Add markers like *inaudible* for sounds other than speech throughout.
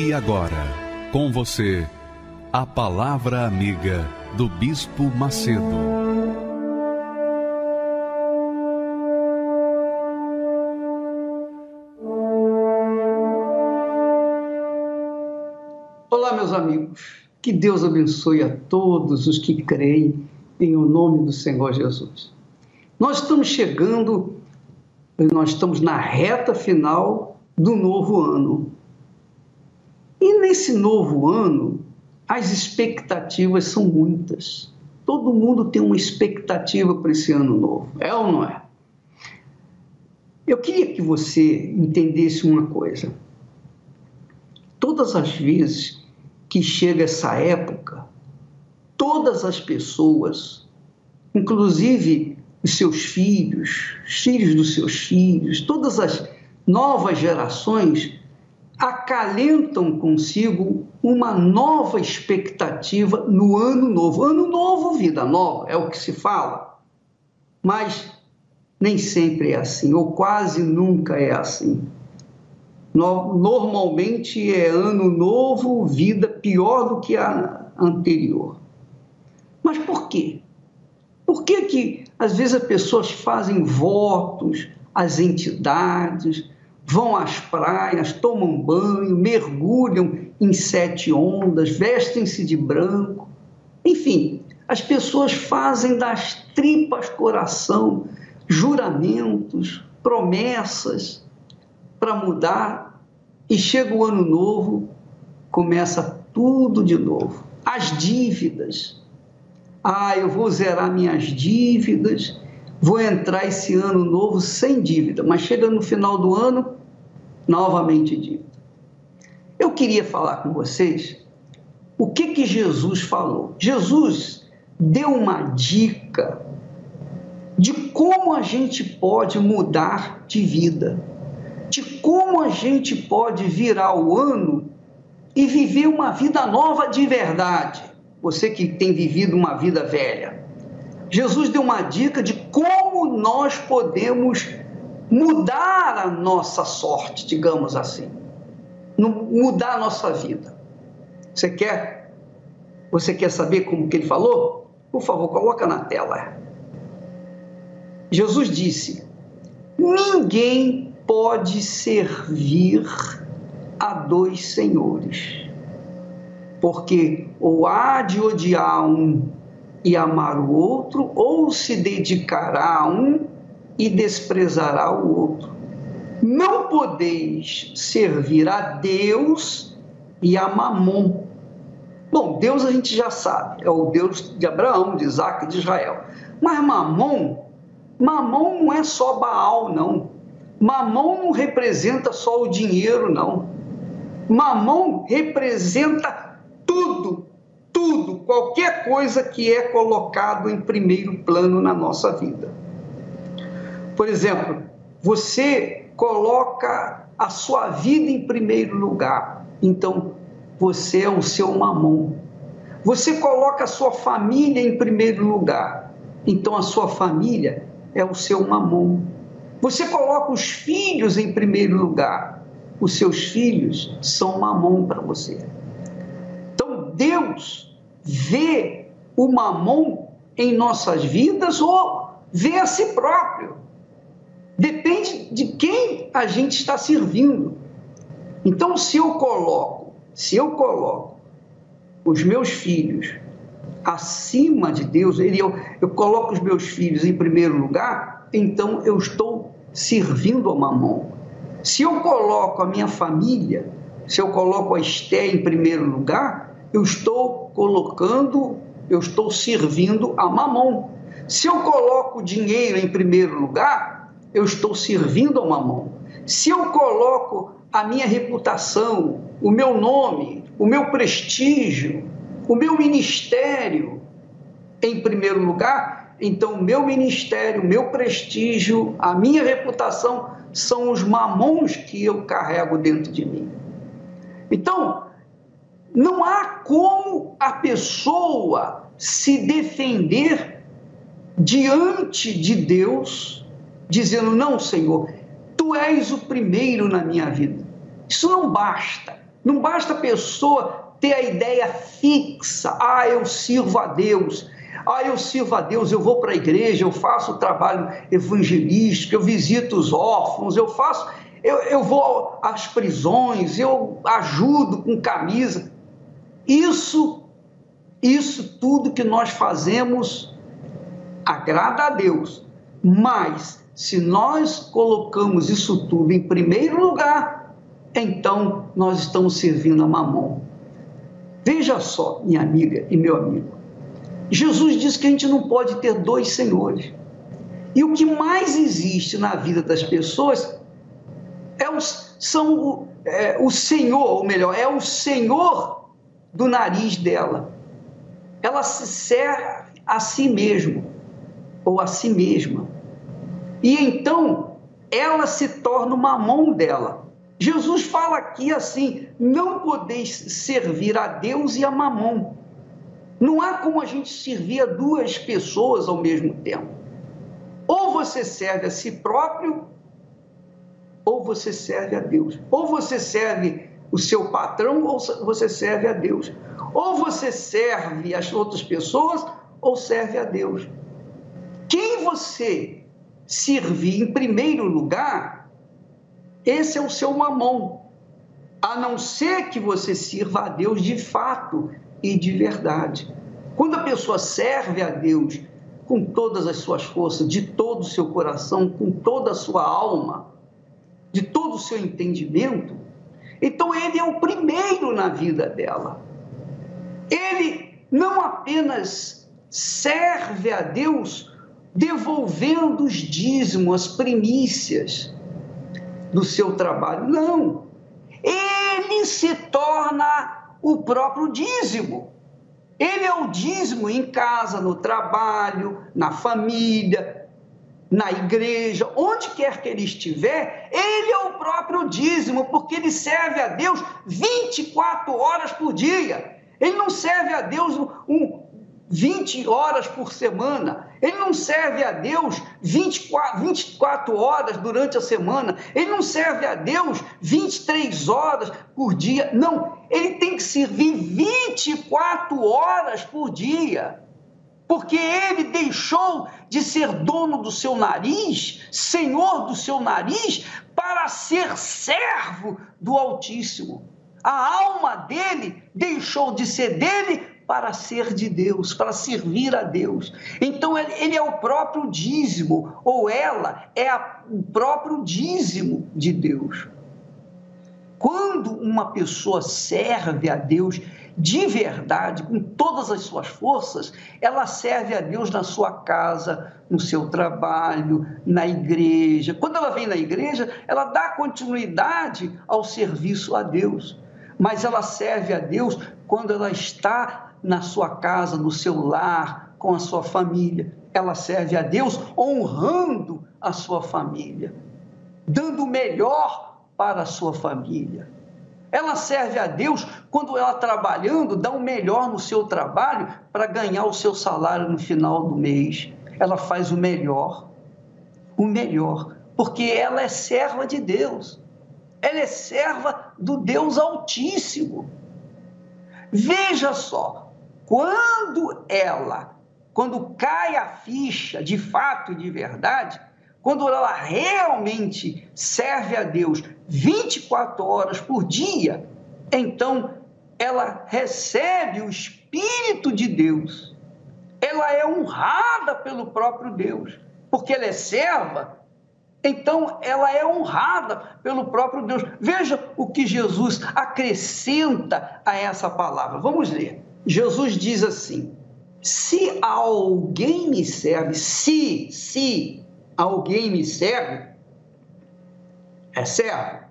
E agora, com você, a Palavra Amiga do Bispo Macedo. Olá, meus amigos. Que Deus abençoe a todos os que creem em o nome do Senhor Jesus. Nós estamos chegando, nós estamos na reta final do novo ano. E nesse novo ano, as expectativas são muitas. Todo mundo tem uma expectativa para esse ano novo, é ou não é? Eu queria que você entendesse uma coisa. Todas as vezes que chega essa época, todas as pessoas, inclusive os seus filhos, os filhos dos seus filhos, todas as novas gerações, acalentam consigo uma nova expectativa no ano novo. Ano novo, vida nova, é o que se fala. Mas nem sempre é assim, ou quase nunca é assim. Normalmente é ano novo, vida pior do que a anterior. Mas por quê? Por que, que às vezes as pessoas fazem votos às entidades, vão às praias, tomam banho, mergulham em sete ondas, vestem-se de branco. Enfim, as pessoas fazem das tripas coração juramentos, promessas para mudar e chega o ano novo, começa tudo de novo. As dívidas. Ah, eu vou zerar minhas dívidas, vou entrar esse ano novo sem dívida, mas chega no final do ano, novamente dívida. Eu queria falar com vocês o que que Jesus falou. Jesus deu uma dica de como a gente pode mudar de vida, de como a gente pode virar o ano e viver uma vida nova de verdade. Você que tem vivido uma vida velha. Jesus deu uma dica de como nós podemos mudar a nossa sorte, digamos assim, mudar a nossa vida. Você quer? Você quer saber como que ele falou? Por favor, coloca na tela. Jesus disse: Ninguém pode servir a dois senhores, porque ou há de odiar um e amar o outro, ou se dedicará a um e desprezará o outro. Não podeis servir a Deus e a Mamon. Bom, Deus a gente já sabe, é o Deus de Abraão, de Isaac de Israel. Mas Mamon, Mamon não é só Baal, não. Mamon não representa só o dinheiro, não. Mamon representa tudo, tudo, qualquer coisa que é colocado em primeiro plano na nossa vida. Por exemplo, você coloca a sua vida em primeiro lugar, então você é o seu mamão. Você coloca a sua família em primeiro lugar, então a sua família é o seu mamão. Você coloca os filhos em primeiro lugar, os seus filhos são mamão para você. Então Deus vê o mamão em nossas vidas ou vê a si próprio. Depende de quem a gente está servindo. Então, se eu coloco, se eu coloco os meus filhos acima de Deus, ele, eu, eu coloco os meus filhos em primeiro lugar, então eu estou servindo a mamão. Se eu coloco a minha família, se eu coloco a Esté em primeiro lugar, eu estou colocando, eu estou servindo a mamão. Se eu coloco o dinheiro em primeiro lugar, eu estou servindo a mamão. Se eu coloco a minha reputação, o meu nome, o meu prestígio, o meu ministério em primeiro lugar, então o meu ministério, o meu prestígio, a minha reputação são os mamons que eu carrego dentro de mim. Então, não há como a pessoa se defender diante de Deus, dizendo: Não, Senhor, tu és o primeiro na minha vida. Isso não basta. Não basta a pessoa ter a ideia fixa: ah, eu sirvo a Deus. Ah, eu sirvo a Deus, eu vou para a igreja, eu faço o trabalho evangelístico, eu visito os órfãos, eu faço, eu, eu vou às prisões, eu ajudo com camisa. Isso, isso tudo que nós fazemos agrada a Deus, mas se nós colocamos isso tudo em primeiro lugar, então nós estamos servindo a mamão. Veja só, minha amiga e meu amigo, Jesus disse que a gente não pode ter dois senhores. E o que mais existe na vida das pessoas é os, são o, é, o Senhor, ou melhor, é o Senhor do nariz dela. Ela se serve a si mesmo ou a si mesma. E então ela se torna uma mão dela. Jesus fala aqui assim: não podeis servir a Deus e a mamão. Não há como a gente servir a duas pessoas ao mesmo tempo. Ou você serve a si próprio, ou você serve a Deus. Ou você serve o seu patrão, ou você serve a Deus. Ou você serve as outras pessoas, ou serve a Deus. Quem você servir em primeiro lugar, esse é o seu mamão. A não ser que você sirva a Deus de fato e de verdade. Quando a pessoa serve a Deus com todas as suas forças, de todo o seu coração, com toda a sua alma, de todo o seu entendimento, então ele é o primeiro na vida dela. Ele não apenas serve a Deus devolvendo os dízimos, as primícias do seu trabalho, não. Ele se torna o próprio dízimo. Ele é o dízimo em casa, no trabalho, na família, na igreja, onde quer que ele estiver, ele é o próprio dízimo, porque ele serve a Deus 24 horas por dia. Ele não serve a Deus um, 20 horas por semana. Ele não serve a Deus 24, 24 horas durante a semana. Ele não serve a Deus 23 horas por dia. Não, ele tem que servir 24 horas por dia. Porque ele deixou de ser dono do seu nariz, senhor do seu nariz, para ser servo do Altíssimo. A alma dele deixou de ser dele para ser de Deus, para servir a Deus. Então ele é o próprio dízimo, ou ela é a, o próprio dízimo de Deus. Quando uma pessoa serve a Deus de verdade, com todas as suas forças, ela serve a Deus na sua casa, no seu trabalho, na igreja. Quando ela vem na igreja, ela dá continuidade ao serviço a Deus. Mas ela serve a Deus quando ela está na sua casa, no seu lar, com a sua família. Ela serve a Deus honrando a sua família, dando o melhor para a sua família. Ela serve a Deus quando ela trabalhando dá o melhor no seu trabalho para ganhar o seu salário no final do mês. Ela faz o melhor, o melhor, porque ela é serva de Deus. Ela é serva do Deus Altíssimo. Veja só, quando ela, quando cai a ficha de fato e de verdade, quando ela realmente serve a Deus 24 horas por dia, então ela recebe o Espírito de Deus. Ela é honrada pelo próprio Deus, porque ela é serva, então ela é honrada pelo próprio Deus. Veja o que Jesus acrescenta a essa palavra. Vamos ler. Jesus diz assim: se alguém me serve, se, se alguém me serve, é servo.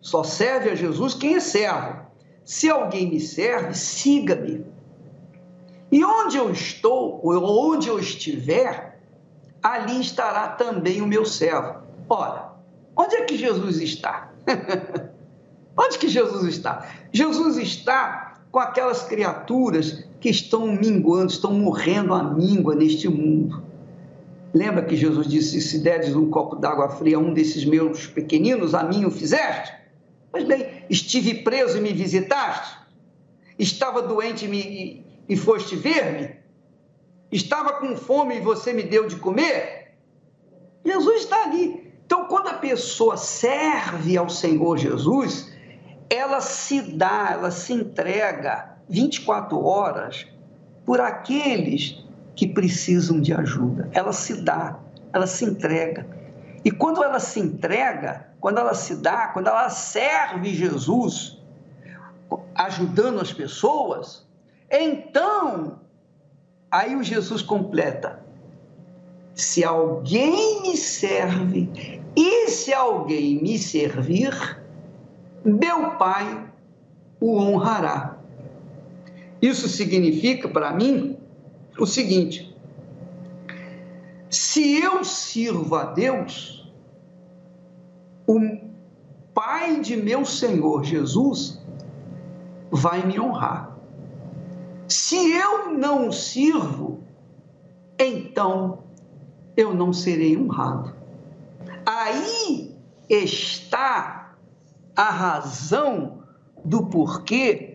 Só serve a Jesus quem é servo. Se alguém me serve, siga-me. E onde eu estou, ou onde eu estiver, ali estará também o meu servo. Ora, onde é que Jesus está? *laughs* onde que Jesus está? Jesus está com aquelas criaturas que estão minguando, estão morrendo à míngua neste mundo. Lembra que Jesus disse: Se deres um copo d'água fria a um desses meus pequeninos, a mim o fizeste? Mas bem, estive preso e me visitaste? Estava doente e, me, e foste ver-me? Estava com fome e você me deu de comer? Jesus está ali. Então, quando a pessoa serve ao Senhor Jesus, ela se dá, ela se entrega 24 horas por aqueles que precisam de ajuda. Ela se dá, ela se entrega. E quando ela se entrega, quando ela se dá, quando ela serve Jesus, ajudando as pessoas, então aí o Jesus completa: se alguém me serve e se alguém me servir, meu Pai o honrará. Isso significa para mim o seguinte: se eu sirvo a Deus, o Pai de meu Senhor Jesus vai me honrar. Se eu não sirvo, então eu não serei honrado. Aí está a razão do porquê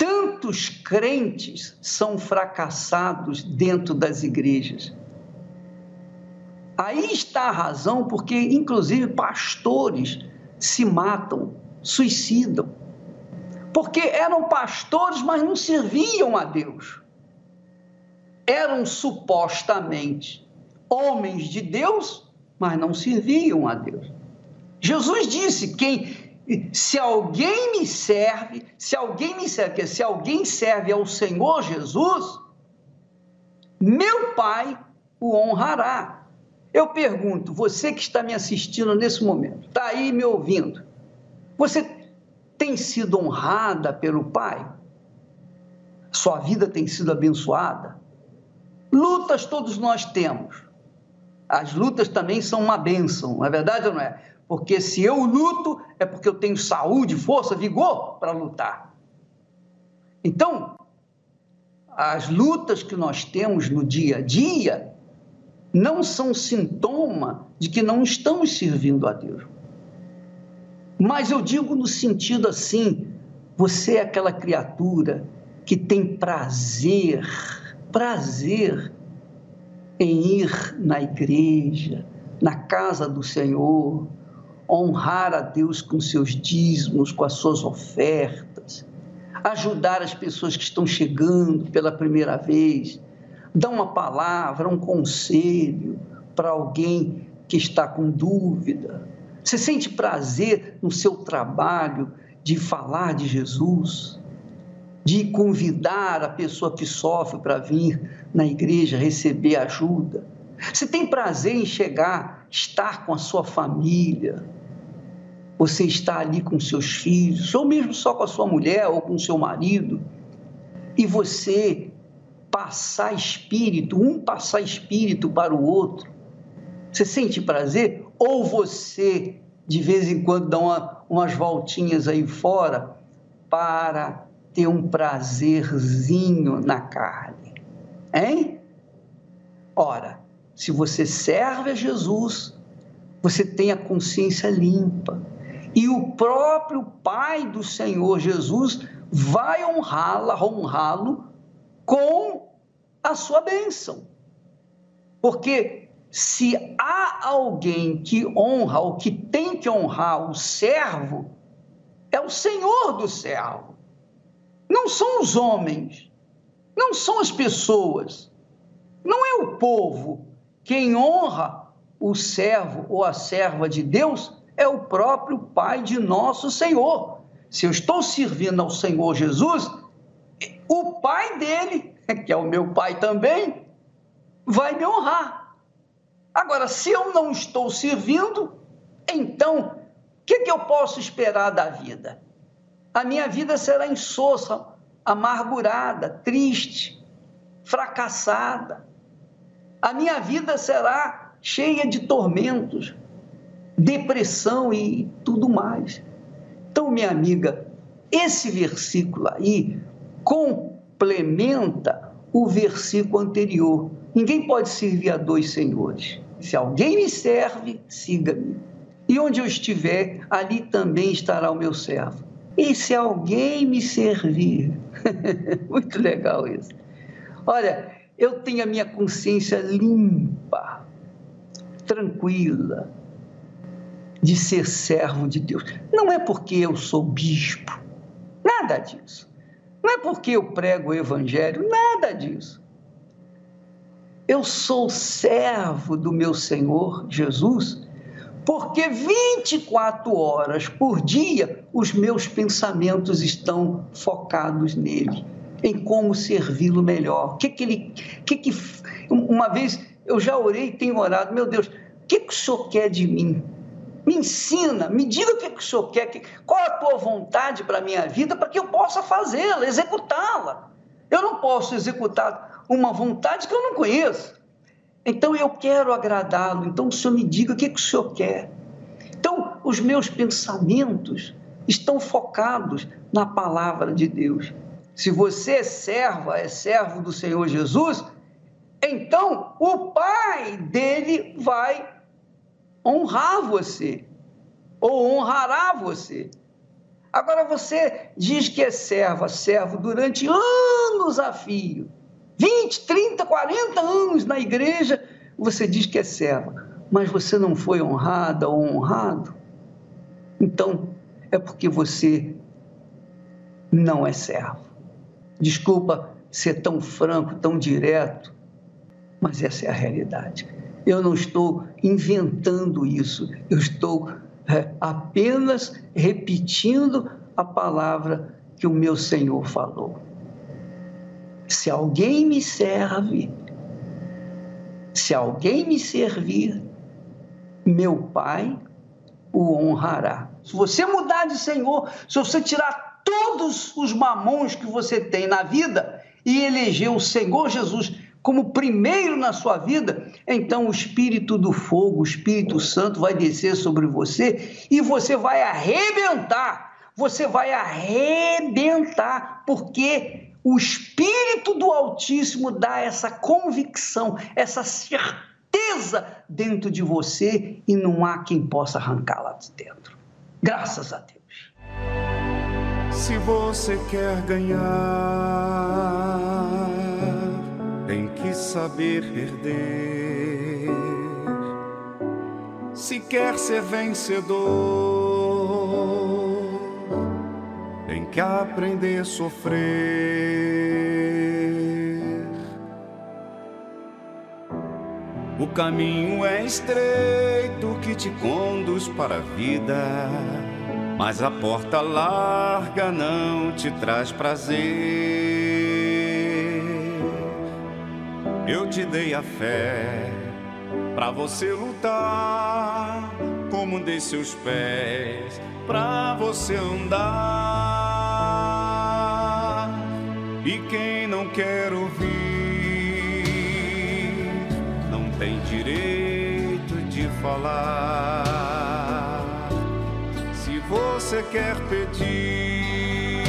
Tantos crentes são fracassados dentro das igrejas. Aí está a razão porque, inclusive, pastores se matam, suicidam. Porque eram pastores, mas não serviam a Deus. Eram supostamente homens de Deus, mas não serviam a Deus. Jesus disse: quem se alguém me serve, se alguém me serve, se alguém serve ao Senhor Jesus, meu Pai o honrará. Eu pergunto, você que está me assistindo nesse momento, está aí me ouvindo, você tem sido honrada pelo Pai? Sua vida tem sido abençoada? Lutas todos nós temos. As lutas também são uma bênção, não é verdade ou não é? Porque se eu luto, é porque eu tenho saúde, força, vigor para lutar. Então, as lutas que nós temos no dia a dia não são sintoma de que não estamos servindo a Deus. Mas eu digo no sentido assim: você é aquela criatura que tem prazer, prazer em ir na igreja, na casa do Senhor, honrar a Deus com seus dízimos, com as suas ofertas, ajudar as pessoas que estão chegando pela primeira vez, dar uma palavra, um conselho para alguém que está com dúvida. Você sente prazer no seu trabalho de falar de Jesus, de convidar a pessoa que sofre para vir na igreja receber ajuda. Você tem prazer em chegar, estar com a sua família, você está ali com seus filhos, ou mesmo só com a sua mulher ou com seu marido, e você passar espírito, um passar espírito para o outro. Você sente prazer? Ou você, de vez em quando, dá uma, umas voltinhas aí fora para ter um prazerzinho na carne? Hein? Ora, se você serve a Jesus, você tem a consciência limpa e o próprio Pai do Senhor Jesus vai honrá-la, honrá-lo com a sua bênção. Porque se há alguém que honra ou que tem que honrar o servo, é o Senhor do servo. Não são os homens, não são as pessoas, não é o povo. Quem honra o servo ou a serva de Deus é o próprio Pai de nosso Senhor. Se eu estou servindo ao Senhor Jesus, o Pai dele, *laughs* que é o meu Pai também, vai me honrar. Agora, se eu não estou servindo, então que, que eu posso esperar da vida? A minha vida será insossa, amargurada, triste, fracassada. A minha vida será cheia de tormentos, depressão e tudo mais. Então, minha amiga, esse versículo aí complementa o versículo anterior. Ninguém pode servir a dois senhores. Se alguém me serve, siga-me. E onde eu estiver, ali também estará o meu servo. E se alguém me servir, *laughs* muito legal isso. Olha, eu tenho a minha consciência limpa, tranquila, de ser servo de Deus. Não é porque eu sou bispo, nada disso. Não é porque eu prego o evangelho, nada disso. Eu sou servo do meu Senhor Jesus, porque 24 horas por dia os meus pensamentos estão focados nele, em como servi-lo melhor. Que que ele, que que uma vez eu já orei e tenho orado, meu Deus, o que, que o Senhor quer de mim? Me ensina, me diga o que, que o Senhor quer, qual é a tua vontade para a minha vida, para que eu possa fazê-la, executá-la. Eu não posso executar uma vontade que eu não conheço. Então eu quero agradá-lo. Então o Senhor me diga o que, que o Senhor quer. Então os meus pensamentos estão focados na palavra de Deus. Se você é serva, é servo do Senhor Jesus, então o Pai dele vai honrar você, ou honrará você. Agora você diz que é serva, servo durante anos a fio, 20, 30, 40 anos na igreja, você diz que é serva, mas você não foi honrada ou honrado. Então, é porque você não é servo. Desculpa ser tão franco, tão direto, mas essa é a realidade. Eu não estou inventando isso, eu estou é, apenas repetindo a palavra que o meu Senhor falou. Se alguém me serve, se alguém me servir, meu Pai o honrará. Se você mudar de Senhor, se você tirar todos os mamões que você tem na vida e eleger o Senhor Jesus como primeiro na sua vida, então o Espírito do fogo, o Espírito Santo vai descer sobre você e você vai arrebentar. Você vai arrebentar, porque o Espírito do Altíssimo dá essa convicção, essa certeza dentro de você e não há quem possa arrancá-la de dentro. Graças a Deus. Se você quer ganhar saber perder. Se quer ser vencedor, tem que aprender a sofrer. O caminho é estreito que te conduz para a vida, mas a porta larga não te traz prazer. Eu te dei a fé para você lutar, como dei seus pés para você andar. E quem não quer ouvir não tem direito de falar. Se você quer pedir,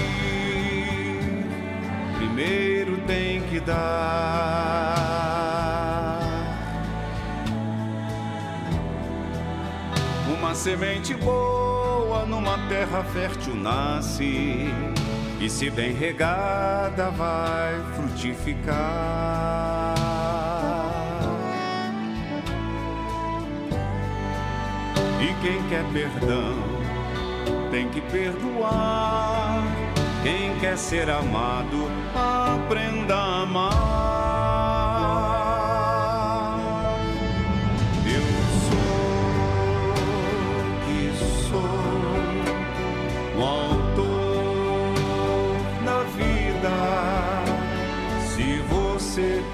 primeiro tem que dar. Semente boa numa terra fértil nasce, e se bem regada vai frutificar. E quem quer perdão tem que perdoar. Quem quer ser amado, aprenda a amar.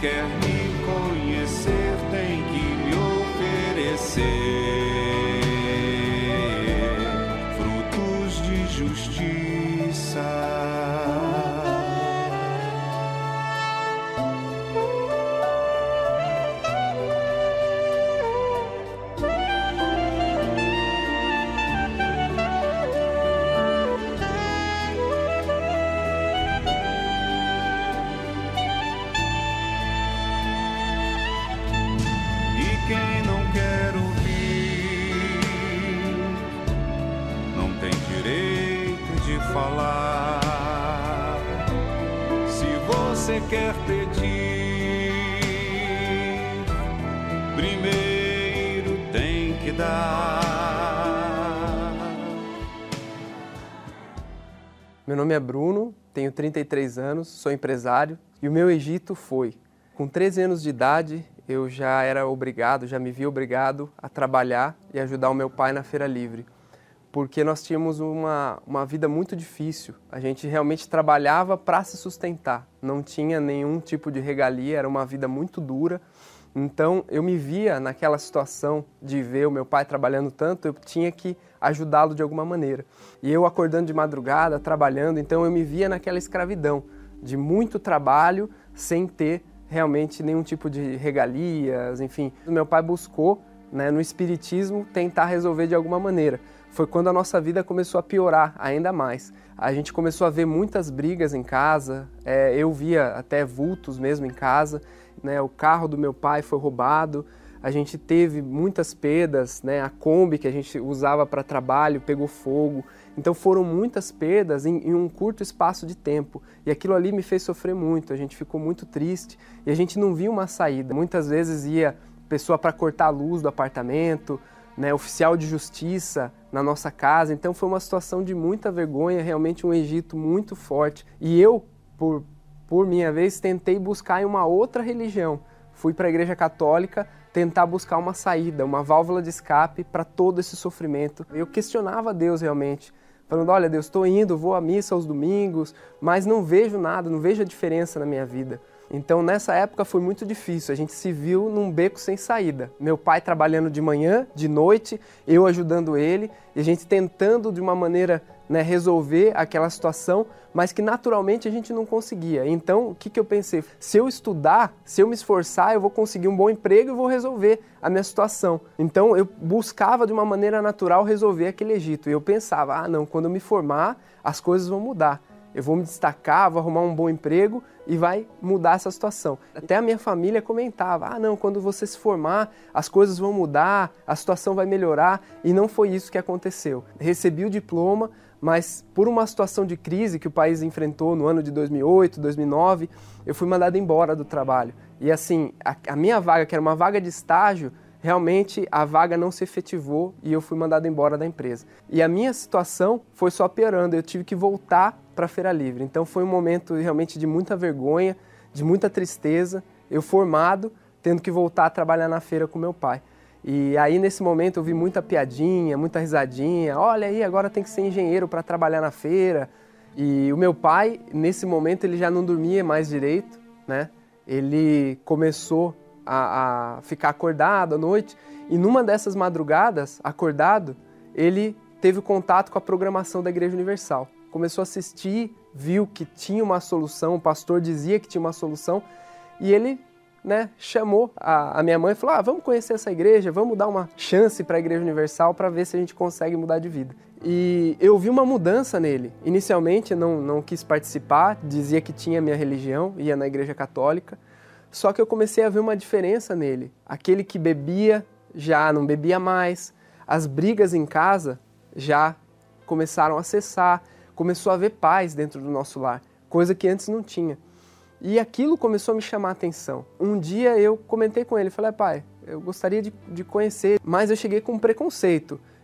Quer me conhecer, tem que me oferecer primeiro tem que dar. Meu nome é Bruno, tenho 33 anos, sou empresário e o meu Egito foi. Com 13 anos de idade, eu já era obrigado, já me vi obrigado a trabalhar e ajudar o meu pai na feira livre porque nós tínhamos uma, uma vida muito difícil. A gente realmente trabalhava para se sustentar, não tinha nenhum tipo de regalia, era uma vida muito dura. Então eu me via naquela situação de ver o meu pai trabalhando tanto, eu tinha que ajudá-lo de alguma maneira. E eu acordando de madrugada, trabalhando, então eu me via naquela escravidão de muito trabalho sem ter realmente nenhum tipo de regalias, enfim. Meu pai buscou, né, no espiritismo, tentar resolver de alguma maneira foi quando a nossa vida começou a piorar ainda mais. A gente começou a ver muitas brigas em casa, é, eu via até vultos mesmo em casa, né? o carro do meu pai foi roubado, a gente teve muitas perdas, né? a Kombi que a gente usava para trabalho pegou fogo, então foram muitas perdas em, em, um curto espaço de tempo e aquilo ali me fez sofrer muito, a gente ficou muito triste e a gente não via uma saída. Muitas vezes ia pessoa para cortar a luz do apartamento, né, oficial de justiça na nossa casa. Então foi uma situação de muita vergonha, realmente um Egito muito forte. E eu, por, por minha vez, tentei buscar em uma outra religião. Fui para a Igreja Católica tentar buscar uma saída, uma válvula de escape para todo esse sofrimento. Eu questionava Deus realmente, falando: olha, Deus, estou indo, vou à missa aos domingos, mas não vejo nada, não vejo a diferença na minha vida. Então nessa época foi muito difícil, a gente se viu num beco sem saída. Meu pai trabalhando de manhã, de noite, eu ajudando ele, e a gente tentando de uma maneira né, resolver aquela situação, mas que naturalmente a gente não conseguia. Então o que, que eu pensei? Se eu estudar, se eu me esforçar, eu vou conseguir um bom emprego e vou resolver a minha situação. Então eu buscava de uma maneira natural resolver aquele Egito. E eu pensava, ah não, quando eu me formar, as coisas vão mudar eu vou me destacar, vou arrumar um bom emprego e vai mudar essa situação. Até a minha família comentava: ah, não, quando você se formar, as coisas vão mudar, a situação vai melhorar, e não foi isso que aconteceu. Recebi o diploma, mas por uma situação de crise que o país enfrentou no ano de 2008, 2009, eu fui mandado embora do trabalho. E assim, a, a minha vaga, que era uma vaga de estágio, realmente a vaga não se efetivou e eu fui mandado embora da empresa. E a minha situação foi só piorando, eu tive que voltar para a Feira Livre. Então foi um momento realmente de muita vergonha, de muita tristeza. Eu formado, tendo que voltar a trabalhar na feira com meu pai. E aí nesse momento eu vi muita piadinha, muita risadinha. Olha aí, agora tem que ser engenheiro para trabalhar na feira. E o meu pai, nesse momento, ele já não dormia mais direito, né? Ele começou a, a ficar acordado à noite e numa dessas madrugadas, acordado, ele teve contato com a programação da Igreja Universal começou a assistir, viu que tinha uma solução, o pastor dizia que tinha uma solução, e ele né, chamou a, a, minha mãe e falou: ah, vamos conhecer essa igreja, vamos dar uma chance para a Igreja Universal para ver se a gente consegue mudar de vida. E eu vi uma mudança nele. Inicialmente não, não quis participar, dizia que tinha minha religião, ia na Igreja Católica, só que eu comecei a ver uma diferença nele. Aquele que bebia já não bebia mais, as brigas em casa já começaram a cessar começou a haver paz dentro do nosso lar, coisa que antes não tinha. E aquilo começou a me chamar a atenção. Um dia eu comentei com ele, falei, pai, eu gostaria de, de conhecer, mas eu cheguei com um preconceito.